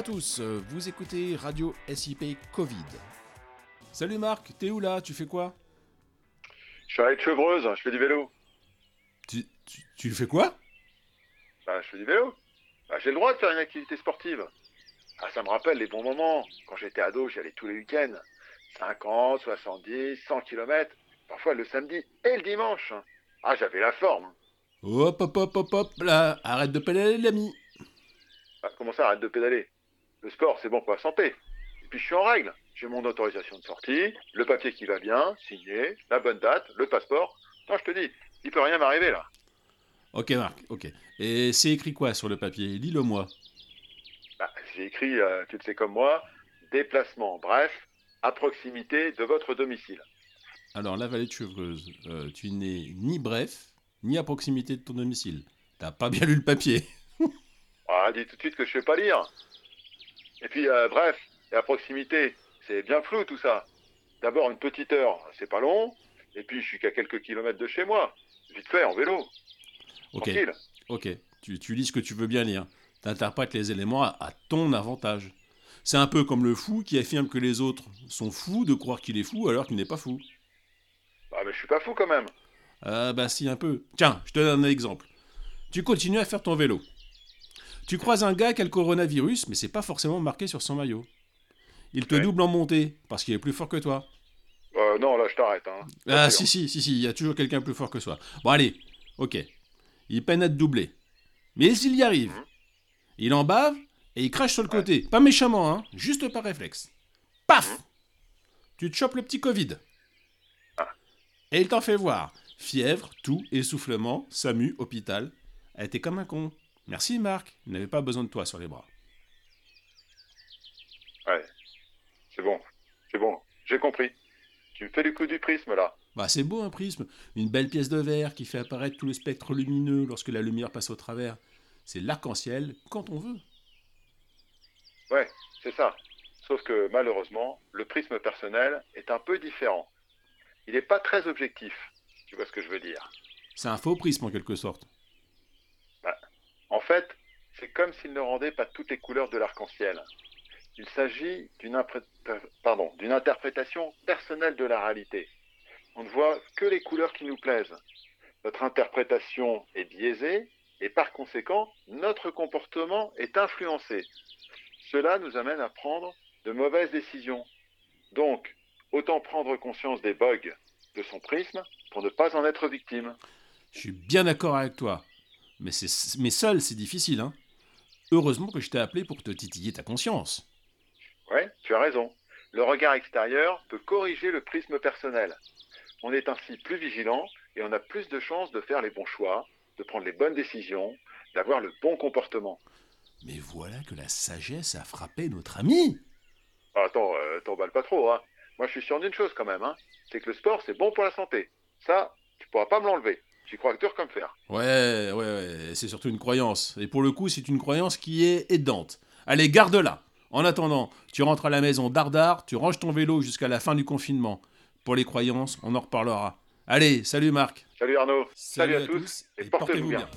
à tous, vous écoutez Radio SIP Covid. Salut Marc, t'es où là Tu fais quoi? Je suis à de Chevreuse, je fais du vélo. Tu, tu, fais quoi? Bah, je fais du vélo. Bah, j'ai le droit de faire une activité sportive. Ah, ça me rappelle les bons moments. Quand j'étais ado, j'y allais tous les week-ends. 50, 70, 100 km. Parfois le samedi et le dimanche. Ah, j'avais la forme. Hop, hop, hop, hop, hop, là, arrête de pédaler, l'ami. Ah, comment ça, arrête de pédaler? Le sport, c'est bon pour la santé. Et puis je suis en règle. J'ai mon autorisation de sortie, le papier qui va bien, signé, la bonne date, le passeport. Non, je te dis, il peut rien m'arriver là. Ok, Marc, ok. Et c'est écrit quoi sur le papier? Lis-le moi. Bah, j'ai écrit, euh, tu le sais comme moi, déplacement, bref, à proximité de votre domicile. Alors, la vallée de Chevreuse, euh, tu n'es ni bref, ni à proximité de ton domicile. T'as pas bien lu le papier. ah, dis tout de suite que je sais pas lire. Et puis, euh, bref, et à proximité, c'est bien flou tout ça. D'abord, une petite heure, c'est pas long. Et puis, je suis qu'à quelques kilomètres de chez moi. Vite fait, en vélo. Ok. Tranquille. Ok. Tu, tu, lis ce que tu veux bien lire. T'interprètes les éléments à, ton avantage. C'est un peu comme le fou qui affirme que les autres sont fous de croire qu'il est fou alors qu'il n'est pas fou. Bah, mais je suis pas fou quand même. Ah, bah si, un peu. Tiens, je te donne un exemple. Tu continues à faire ton vélo. Tu croises un gars qui a le coronavirus, mais c'est pas forcément marqué sur son maillot. Il te double en montée, parce qu'il est plus fort que toi. Euh, non, là, je t'arrête. Hein. Ah, si, si, si, si, il y a toujours quelqu'un plus fort que soi. Bon, allez, ok. Il peine à te doubler. Mais s'il y arrive, mhm. il en bave et il crache sur le côté. Pas méchamment, hein, juste par réflexe. Paf mhm. Tu te chopes le petit Covid. Ah. Et il t'en fait voir. Fièvre, tout, essoufflement, SAMU, hôpital. Elle était comme un con. Merci Marc, il n'avait pas besoin de toi sur les bras. Ouais, c'est bon, c'est bon, j'ai compris. Tu me fais le coup du prisme là. Bah c'est beau un prisme, une belle pièce de verre qui fait apparaître tout le spectre lumineux lorsque la lumière passe au travers. C'est l'arc-en-ciel quand on veut. Ouais, c'est ça. Sauf que malheureusement, le prisme personnel est un peu différent. Il n'est pas très objectif. Tu vois ce que je veux dire? C'est un faux prisme en quelque sorte. Comme s'il ne rendait pas toutes les couleurs de l'arc-en-ciel. Il s'agit d'une interprétation personnelle de la réalité. On ne voit que les couleurs qui nous plaisent. Notre interprétation est biaisée et par conséquent, notre comportement est influencé. Cela nous amène à prendre de mauvaises décisions. Donc, autant prendre conscience des bugs de son prisme pour ne pas en être victime. Je suis bien d'accord avec toi. Mais, mais seul, c'est difficile. Hein Heureusement que je t'ai appelé pour te titiller ta conscience. Ouais, tu as raison. Le regard extérieur peut corriger le prisme personnel. On est ainsi plus vigilant et on a plus de chances de faire les bons choix, de prendre les bonnes décisions, d'avoir le bon comportement. Mais voilà que la sagesse a frappé notre ami. Ah, attends, euh, t'emballes pas trop, hein. Moi, je suis sûr d'une chose quand même, hein. C'est que le sport, c'est bon pour la santé. Ça, tu pourras pas me l'enlever. J'y crois que dur comme fer. Ouais, ouais, ouais. C'est surtout une croyance. Et pour le coup, c'est une croyance qui est aidante. Allez, garde-la. En attendant, tu rentres à la maison dardard, tu ranges ton vélo jusqu'à la fin du confinement. Pour les croyances, on en reparlera. Allez, salut Marc. Salut Arnaud. Salut, à, tous, et, portez-vous bien.